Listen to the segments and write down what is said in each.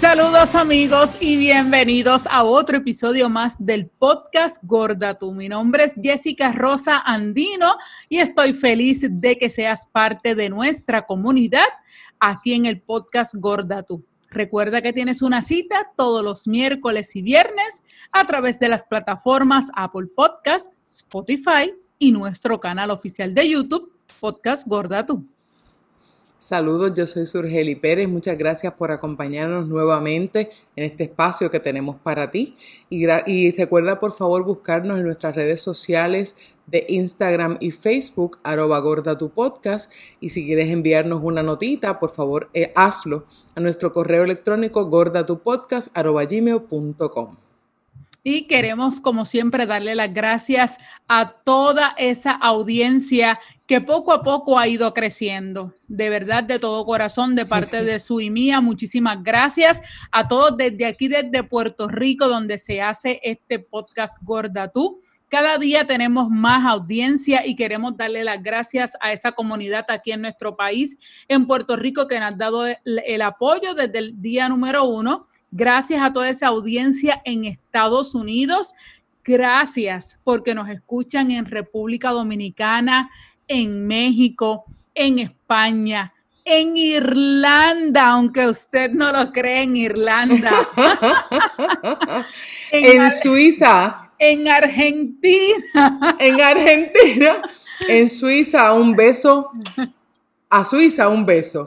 Saludos amigos y bienvenidos a otro episodio más del podcast Gorda Tú. Mi nombre es Jessica Rosa Andino y estoy feliz de que seas parte de nuestra comunidad aquí en el podcast Gorda Tú. Recuerda que tienes una cita todos los miércoles y viernes a través de las plataformas Apple Podcast, Spotify y nuestro canal oficial de YouTube, Podcast Gorda Tú. Saludos, yo soy Surgeli Pérez. Muchas gracias por acompañarnos nuevamente en este espacio que tenemos para ti. Y, recuerda por favor buscarnos en nuestras redes sociales de Instagram y Facebook, arroba gorda tu podcast. Y si quieres enviarnos una notita, por favor eh, hazlo a nuestro correo electrónico gordatupodcast arroba gmail.com. Y queremos, como siempre, darle las gracias a toda esa audiencia que poco a poco ha ido creciendo. De verdad, de todo corazón, de parte de su y mía, muchísimas gracias a todos desde aquí, desde Puerto Rico, donde se hace este podcast Gorda Tú. Cada día tenemos más audiencia y queremos darle las gracias a esa comunidad aquí en nuestro país, en Puerto Rico, que nos ha dado el, el apoyo desde el día número uno Gracias a toda esa audiencia en Estados Unidos. Gracias porque nos escuchan en República Dominicana, en México, en España, en Irlanda, aunque usted no lo cree, en Irlanda. en, en Suiza. En Argentina. en Argentina. En Suiza, un beso. A Suiza, un beso.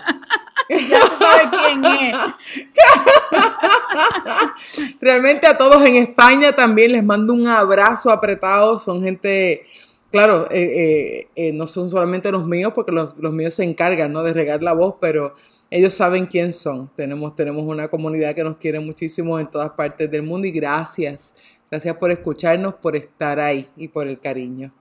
Realmente a todos en España también les mando un abrazo apretado. Son gente, claro, eh, eh, eh, no son solamente los míos, porque los, míos se encargan ¿no? de regar la voz, pero ellos saben quién son. Tenemos, tenemos una comunidad que nos quiere muchísimo en todas partes del mundo y gracias. Gracias por escucharnos, por estar ahí y por el cariño.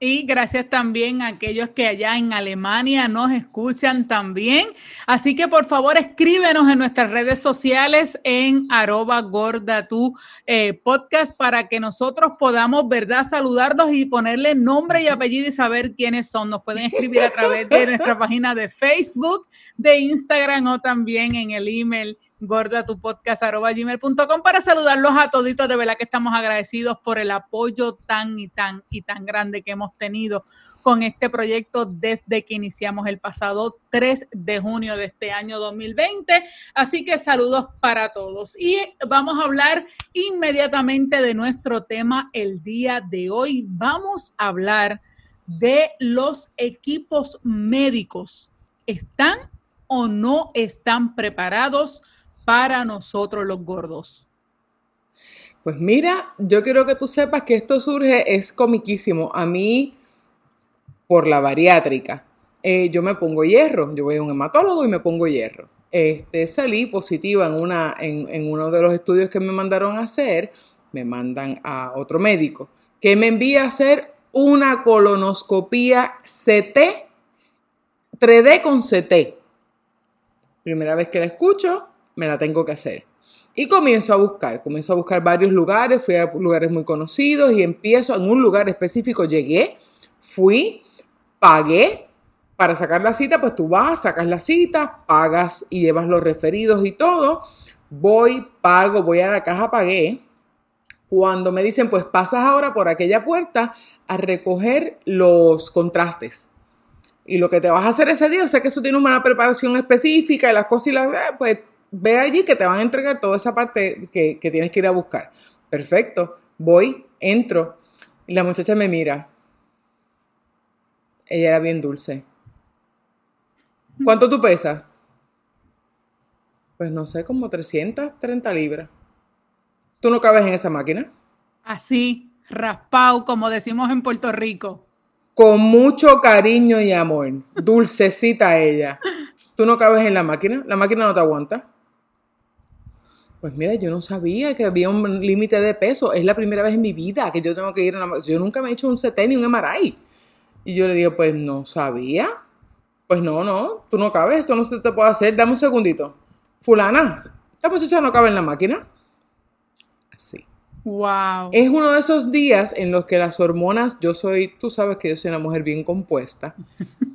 Y gracias también a aquellos que allá en Alemania nos escuchan también. Así que por favor escríbenos en nuestras redes sociales en arroba gorda tu eh, podcast para que nosotros podamos, ¿verdad?, saludarlos y ponerle nombre y apellido y saber quiénes son. Nos pueden escribir a través de nuestra página de Facebook, de Instagram o también en el email gorda tu podcast gmail.com para saludarlos a toditos. De verdad que estamos agradecidos por el apoyo tan y tan y tan grande que hemos tenido con este proyecto desde que iniciamos el pasado 3 de junio de este año 2020. Así que saludos para todos. Y vamos a hablar inmediatamente de nuestro tema el día de hoy. Vamos a hablar de los equipos médicos. ¿Están o no están preparados? Para nosotros los gordos? Pues mira, yo quiero que tú sepas que esto surge, es comiquísimo. A mí, por la bariátrica, eh, yo me pongo hierro. Yo voy a un hematólogo y me pongo hierro. Este, salí positiva en, una, en, en uno de los estudios que me mandaron a hacer. Me mandan a otro médico que me envía a hacer una colonoscopía CT, 3D con CT. Primera vez que la escucho, me la tengo que hacer. Y comienzo a buscar, comienzo a buscar varios lugares, fui a lugares muy conocidos y empiezo en un lugar específico, llegué, fui, pagué para sacar la cita, pues tú vas, sacas la cita, pagas y llevas los referidos y todo. Voy, pago, voy a la caja, pagué. Cuando me dicen, pues pasas ahora por aquella puerta a recoger los contrastes. Y lo que te vas a hacer ese día, o sea que eso tiene una preparación específica y las cosas y las, pues ve allí que te van a entregar toda esa parte que, tienes que ir a buscar. Perfecto, voy, entro y la muchacha me mira. Ella era bien dulce. ¿Cuánto tú pesas? Pues no sé, como 330 libras. ¿Tú no cabes en esa máquina? Así, raspado, como decimos en Puerto Rico. Con mucho cariño y amor. Dulcecita ella. ¿Tú no cabes en la máquina? ¿La máquina no te aguanta? Pues mira, yo no sabía que había un límite de peso. Es la primera vez en mi vida que yo tengo que ir a una... Yo nunca me he hecho un CT ni un MRI. Y yo le digo, pues no sabía. Pues no, no, tú no cabes, esto no se te puede hacer. Dame un segundito. Fulana, esta posición no cabe en la máquina. Así. Wow. Es uno de esos días en los que las hormonas, yo soy, tú sabes que yo soy una mujer bien compuesta.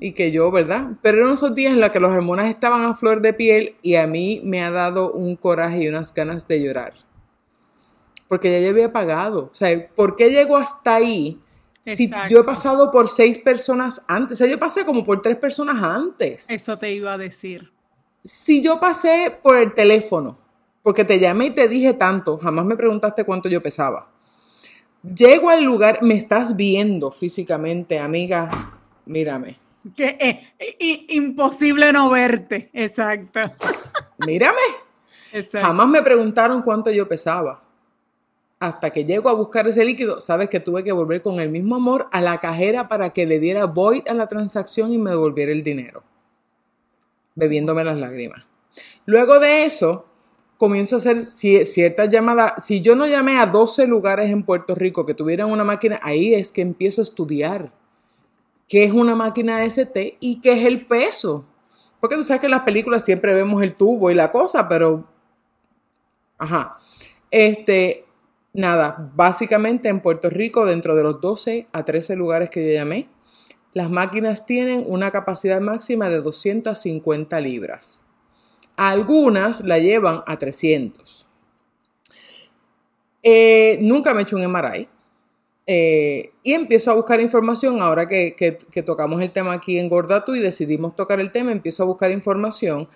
y que yo, ¿verdad? Pero eran esos días en los que las hormonas estaban a flor de piel y a mí me ha dado un coraje y unas ganas de llorar. Porque ya yo había pagado. O sea, ¿por qué llego hasta ahí? Si yo he pasado por seis personas antes, o sea, yo pasé como por tres personas antes. Eso te iba a decir. Si yo pasé por el teléfono, porque te llamé y te dije tanto, jamás me preguntaste cuánto yo pesaba. Llego al lugar, me estás viendo físicamente, amiga, mírame. Que es imposible no verte, exacto. Mírame. Jamás me preguntaron cuánto yo pesaba. Hasta que llego a buscar ese líquido, sabes que tuve que volver con el mismo amor a la cajera para que le diera void a la transacción y me devolviera el dinero. Bebiéndome las lágrimas. Luego de eso, comienzo a hacer ciertas llamadas. Si yo no llamé a 12 lugares en Puerto Rico que tuvieran una máquina, ahí es que empiezo a estudiar qué es una máquina ST y qué es el peso. Porque tú sabes que en las películas siempre vemos el tubo y la cosa, pero... Ajá. Este, nada, básicamente en Puerto Rico, dentro de los 12 a 13 lugares que yo llamé, las máquinas tienen una capacidad máxima de 250 libras. Algunas la llevan a 300. Eh, nunca me he hecho un MRI. Eh, y empiezo a buscar información, ahora que, tocamos el tema aquí en Gordatu y decidimos tocar el tema, empiezo a buscar información.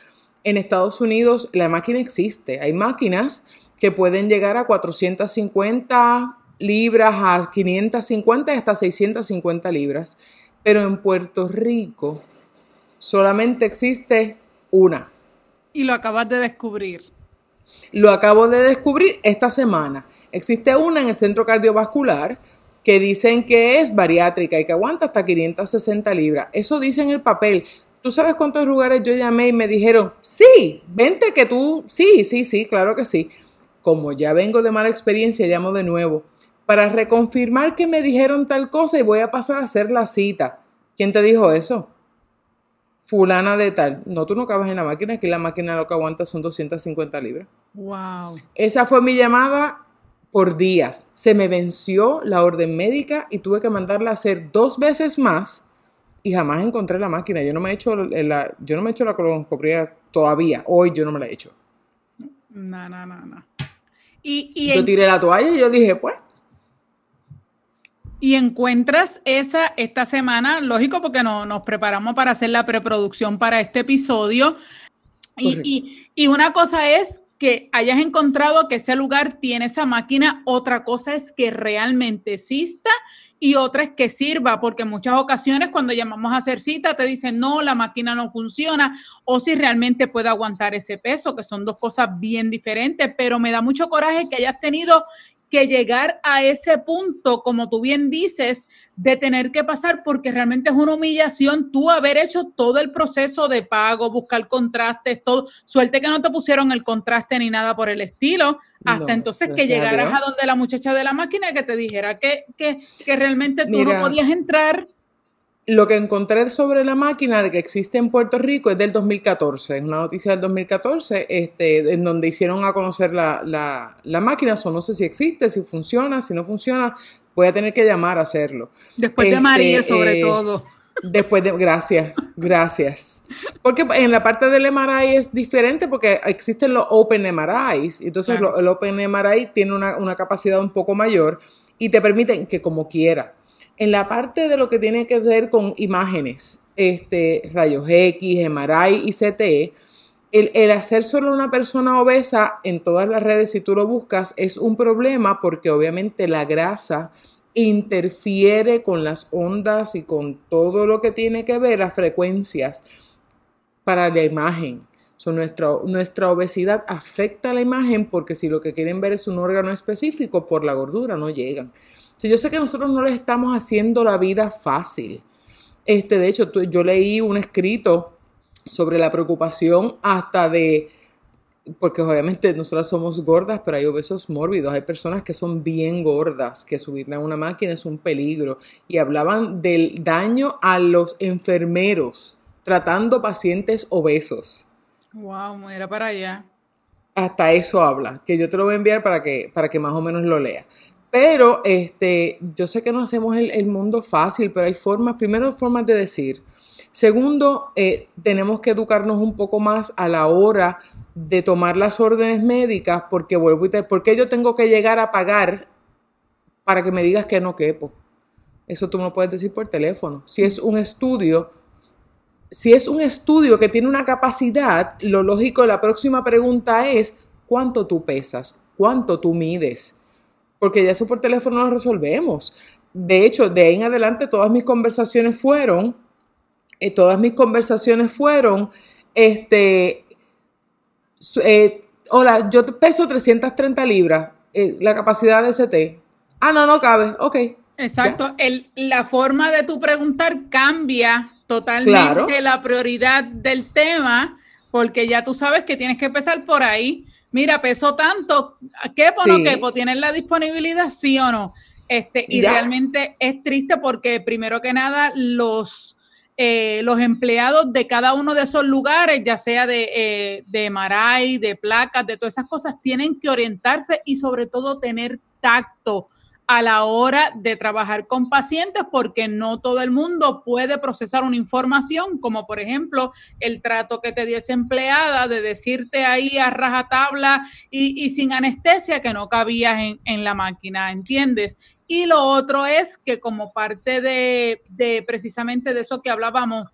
En Estados Unidos la máquina existe, hay máquinas que pueden llegar a 450 libras, a 550 y hasta 650 libras, pero en Puerto Rico solamente existe una. Y lo acabas de descubrir. Lo acabo de descubrir esta semana. Existe una en el centro cardiovascular que dicen que es bariátrica y que aguanta hasta 560 libras. Eso dice en el papel. ¿Tú sabes cuántos lugares yo llamé y me dijeron, sí, vente que tú, sí, sí, sí, claro que sí. Como ya vengo de mala experiencia, llamo de nuevo para reconfirmar que me dijeron tal cosa y voy a pasar a hacer la cita. ¿Quién te dijo eso? Fulana de tal. No, tú no cabas en la máquina, aquí la máquina lo que aguanta son 250 libras. Wow. Esa fue mi llamada por días. Se me venció la orden médica y tuve que mandarla a hacer dos veces más y jamás encontré la máquina. Yo no me he hecho la, yo no me he hecho la colonoscopia todavía. Hoy yo no me la he hecho. No, no, no, no. Y, yo tiré la toalla y yo dije, pues. Y encuentras esa esta semana, lógico, porque no, nos preparamos para hacer la preproducción para este episodio. Y, y, una cosa es que hayas encontrado que ese lugar tiene esa máquina, otra cosa es que realmente exista y otra es que sirva, porque en muchas ocasiones cuando llamamos a hacer cita te dicen no, la máquina no funciona o si realmente puede aguantar ese peso, que son dos cosas bien diferentes, pero me da mucho coraje que hayas tenido que llegar a ese punto, como tú bien dices, de tener que pasar, porque realmente es una humillación tú haber hecho todo el proceso de pago, buscar contrastes, todo. Suerte que no te pusieron el contraste ni nada por el estilo, hasta entonces que llegaras a, donde la muchacha de la máquina que te dijera que, que, que realmente tú no podías entrar lo que encontré sobre la máquina de que existe en Puerto Rico es del 2014, es una noticia del 2014, este, en donde hicieron a conocer la, la, máquina, o no sé si existe, si funciona, si no funciona, voy a tener que llamar a hacerlo. Después de María, este, sobre eh, todo. Después de, gracias, gracias. Porque en la parte del MRI es diferente porque existen los Open MRIs, entonces el Open MRI tiene una, una capacidad un poco mayor y te permiten que como quiera en la parte de lo que tiene que ver con imágenes, este, rayos X, MRI y CTE, el, el, hacer solo una persona obesa en todas las redes, si tú lo buscas, es un problema porque obviamente la grasa interfiere con las ondas y con todo lo que tiene que ver las frecuencias para la imagen. nuestra, nuestra obesidad afecta a la imagen porque si lo que quieren ver es un órgano específico, por la gordura no llegan yo sé que nosotros no les estamos haciendo la vida fácil. Este, de hecho, yo leí un escrito sobre la preocupación hasta de, porque obviamente nosotros somos gordas, pero hay obesos mórbidos, hay personas que son bien gordas, que subirle a una máquina es un peligro, y hablaban del daño a los enfermeros tratando pacientes obesos. Wow, era para allá. Hasta eso habla, que yo te lo voy a enviar para que, para que más o menos lo lea. Pero este, yo sé que no hacemos el, mundo fácil, pero hay formas, primero formas de decir. Segundo, eh, tenemos que educarnos un poco más a la hora de tomar las órdenes médicas, porque vuelvo y te, porque yo tengo que llegar a pagar para que me digas que no quepo. Eso tú no puedes decir por teléfono. Si es un estudio, si es un estudio que tiene una capacidad, lo lógico, la próxima pregunta es, ¿cuánto tú pesas? ¿Cuánto tú mides? Porque ya eso por teléfono lo resolvemos. De hecho, de ahí en adelante todas mis conversaciones fueron, eh, todas mis conversaciones fueron, este, eh, hola, yo peso 330 libras, eh, la capacidad de ST. Ah, no, no cabe, ok. Exacto, El, la forma de tu preguntar cambia totalmente la prioridad del tema, porque ya tú sabes que tienes que empezar por ahí. Mira, peso tanto, ¿qué o no quepo? ¿Tienes la disponibilidad, sí o no? Este, y realmente es triste porque primero que nada los eh, los empleados de cada uno de esos lugares, ya sea de, eh, de Maray, de placas, de todas esas cosas, tienen que orientarse y sobre todo tener tacto a la hora de trabajar con pacientes porque no todo el mundo puede procesar una información, como por ejemplo el trato que te dio empleada de decirte ahí a rajatabla y, y sin anestesia que no cabías en, en la máquina, ¿entiendes? Y lo otro es que como parte de, de precisamente de eso que hablábamos,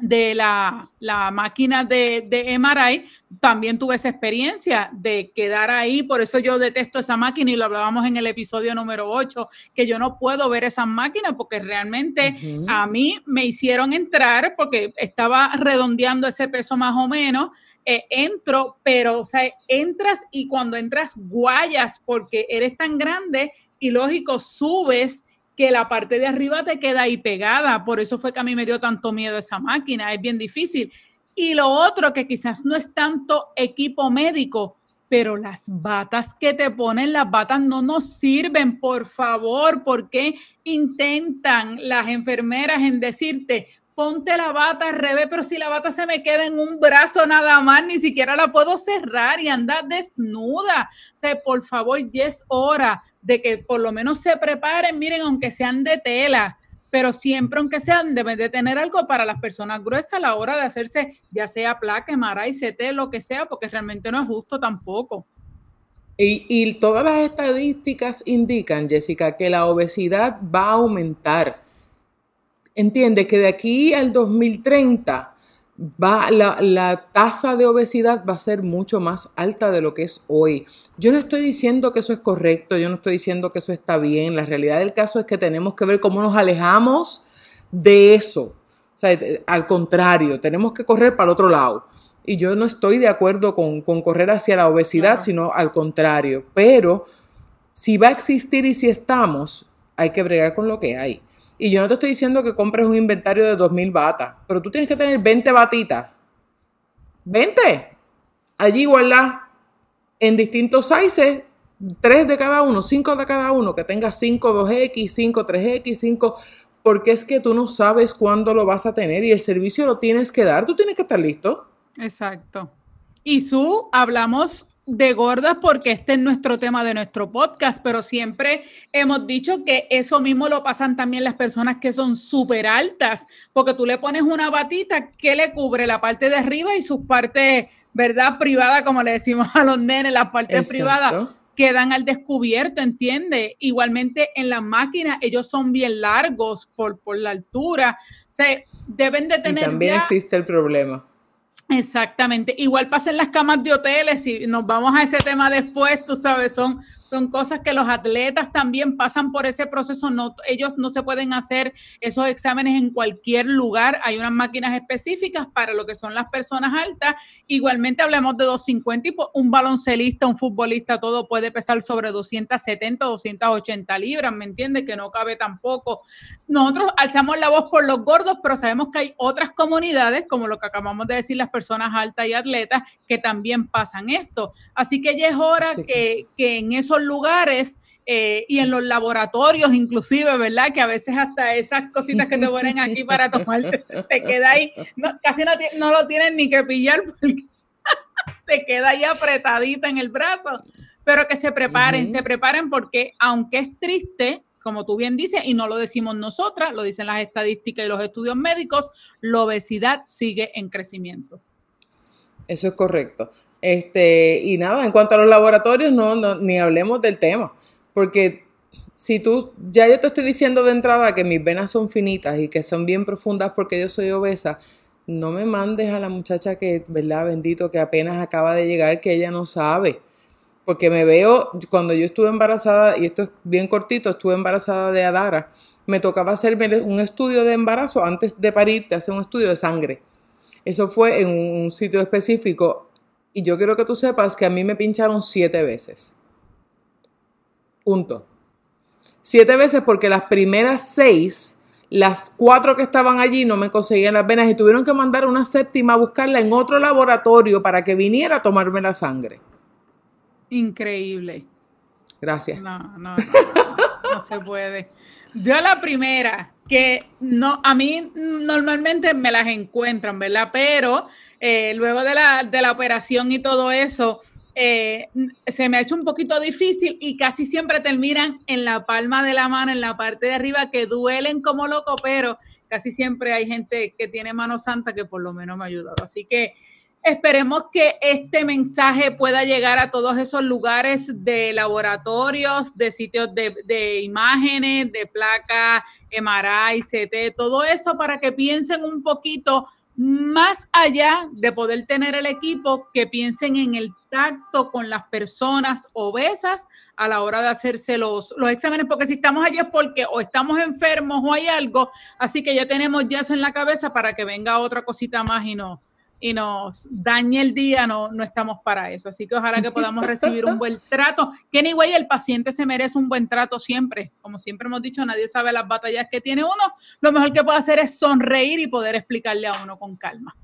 de la, máquina de, de, MRI, también tuve esa experiencia de quedar ahí, por eso yo detesto esa máquina y lo hablábamos en el episodio número 8, que yo no puedo ver esa máquina porque realmente a mí me hicieron entrar porque estaba redondeando ese peso más o menos. Eh, entro, pero o sea, entras y cuando entras guayas porque eres tan grande y lógico, subes que la parte de arriba te queda ahí pegada. Por eso fue que a mí me dio tanto miedo esa máquina, es bien difícil. Y lo otro que quizás no es tanto equipo médico, pero las batas que te ponen, las batas no nos sirven, por favor, porque intentan las enfermeras en decirte, ponte la bata al revés, pero si la bata se me queda en un brazo nada más, ni siquiera la puedo cerrar y andar desnuda. O sea, por favor, ya es hora de que por lo menos se preparen, miren, aunque sean de tela, pero siempre, aunque sean, deben de tener algo para las personas gruesas a la hora de hacerse, ya sea placa, y CT, lo que sea, porque realmente no es justo tampoco. Y, y todas las estadísticas indican, Jessica, que la obesidad va a aumentar. Entiende que de aquí al 2030 va, la, tasa de obesidad va a ser mucho más alta de lo que es hoy. Yo no estoy diciendo que eso es correcto, yo no estoy diciendo que eso está bien. La realidad del caso es que tenemos que ver cómo nos alejamos de eso. O sea, al contrario, tenemos que correr para el otro lado. Y yo no estoy de acuerdo con, correr hacia la obesidad, sino al contrario. Pero si va a existir y si estamos, hay que bregar con lo que hay. Y yo no te estoy diciendo que compres un inventario de 2.000 batas, pero tú tienes que tener 20 batitas. 20. Allí igualdad. En distintos sizes, 3 de cada uno, 5 de cada uno, que tenga 5 2X, 5 3X, 5, porque es que tú no sabes cuándo lo vas a tener y el servicio lo tienes que dar, tú tienes que estar listo. Exacto. Y su, hablamos de gordas porque este es nuestro tema de nuestro podcast, pero siempre hemos dicho que eso mismo lo pasan también las personas que son súper altas, porque tú le pones una batita que le cubre la parte de arriba y sus partes, ¿verdad? Privada, como le decimos a los nenes, las partes privadas quedan al descubierto, ¿entiende? Igualmente en las máquinas, ellos son bien largos por, por la altura, o sea, deben de tener... Y también existe el problema Exactamente. Igual pasen las camas de hoteles y nos vamos a ese tema después, tú sabes, son, son cosas que los atletas también pasan por ese proceso. No, ellos no se pueden hacer esos exámenes en cualquier lugar. Hay unas máquinas específicas para lo que son las personas altas. Igualmente hablamos de 250 y un baloncelista, un futbolista, todo puede pesar sobre 270, 280 libras, ¿me entiendes? Que no cabe tampoco. Nosotros alzamos la voz por los gordos, pero sabemos que hay otras comunidades, como lo que acabamos de decir, las personas personas altas y atletas que también pasan esto. Así que ya es hora que, que, en esos lugares eh, y en los laboratorios inclusive, ¿verdad? Que a veces hasta esas cositas que te ponen aquí para tomar te, queda ahí, casi no, no, lo tienen ni que pillar porque te queda ahí apretadita en el brazo, pero que se preparen, se preparen porque aunque es triste, como tú bien dices, y no lo decimos nosotras, lo dicen las estadísticas y los estudios médicos, la obesidad sigue en crecimiento. Eso es correcto. Este, y nada, en cuanto a los laboratorios, no, no, ni hablemos del tema, porque si tú, ya yo te estoy diciendo de entrada que mis venas son finitas y que son bien profundas porque yo soy obesa, no me mandes a la muchacha que, ¿verdad? Bendito, que apenas acaba de llegar, que ella no sabe. Porque me veo, cuando yo estuve embarazada, y esto es bien cortito, estuve embarazada de Adara, me tocaba hacerme un estudio de embarazo antes de parir, te hace un estudio de sangre. Eso fue en un sitio específico y yo quiero que tú sepas que a mí me pincharon siete veces. Punto. Siete veces porque las primeras seis, las cuatro que estaban allí no me conseguían las venas y tuvieron que mandar una séptima a buscarla en otro laboratorio para que viniera a tomarme la sangre. Increíble. Gracias. No, no, no, no, se puede. Yo la primera, que no, a mí normalmente me las encuentran, ¿verdad? Pero eh, luego de la, de la operación y todo eso, eh, se me ha hecho un poquito difícil y casi siempre terminan en la palma de la mano, en la parte de arriba, que duelen como loco, pero casi siempre hay gente que tiene mano santa que por lo menos me ha ayudado. Así que esperemos que este mensaje pueda llegar a todos esos lugares de laboratorios, de sitios de, de imágenes, de placas, MRI, CT, todo eso para que piensen un poquito más allá de poder tener el equipo, que piensen en el tacto con las personas obesas a la hora de hacerse los, los exámenes, porque si estamos allí es porque o estamos enfermos o hay algo, así que ya tenemos ya eso en la cabeza para que venga otra cosita más y no, y nos dañe el día, no, no estamos para eso. Así que ojalá que podamos recibir un buen trato. Que anyway, el paciente se merece un buen trato siempre. Como siempre hemos dicho, nadie sabe las batallas que tiene uno. Lo mejor que puede hacer es sonreír y poder explicarle a uno con calma.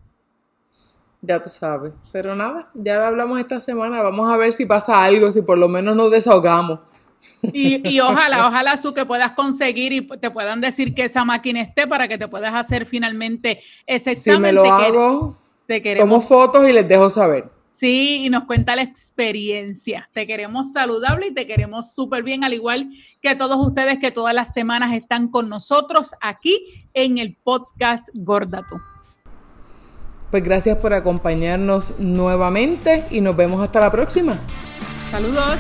Ya tú sabes. Pero nada, ya hablamos esta semana. Vamos a ver si pasa algo, si por lo menos nos desahogamos. Y, y, ojalá, ojalá su que puedas conseguir y te puedan decir que esa máquina esté para que te puedas hacer finalmente ese examen. Si me lo hago, te queremos. Tomo fotos y les dejo saber. Sí, y nos cuenta la experiencia. Te queremos saludable y te queremos súper bien, al igual que todos ustedes que todas las semanas están con nosotros aquí en el podcast Gorda Pues gracias por acompañarnos nuevamente y nos vemos hasta la próxima. Saludos.